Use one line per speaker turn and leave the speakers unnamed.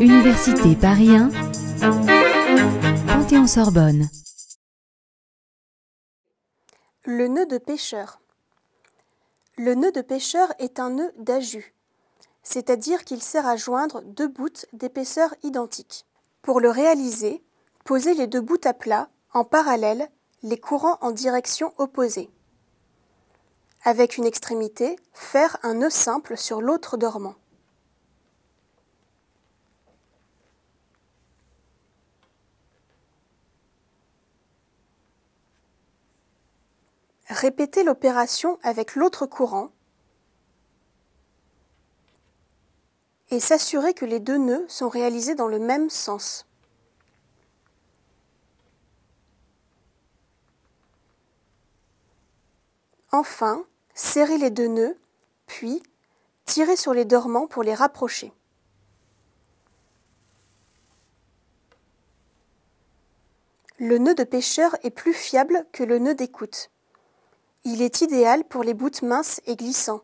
Université Paris 1, Panthéon-Sorbonne.
Le nœud de pêcheur. Le nœud de pêcheur est un nœud d'ajus, c'est-à-dire qu'il sert à joindre deux bouts d'épaisseur identique. Pour le réaliser, posez les deux bouts à plat, en parallèle, les courants en direction opposée. Avec une extrémité, faire un nœud simple sur l'autre dormant. Répétez l'opération avec l'autre courant et s'assurer que les deux nœuds sont réalisés dans le même sens. Enfin, serrez les deux nœuds, puis tirez sur les dormants pour les rapprocher. Le nœud de pêcheur est plus fiable que le nœud d'écoute. Il est idéal pour les bouts minces et glissants.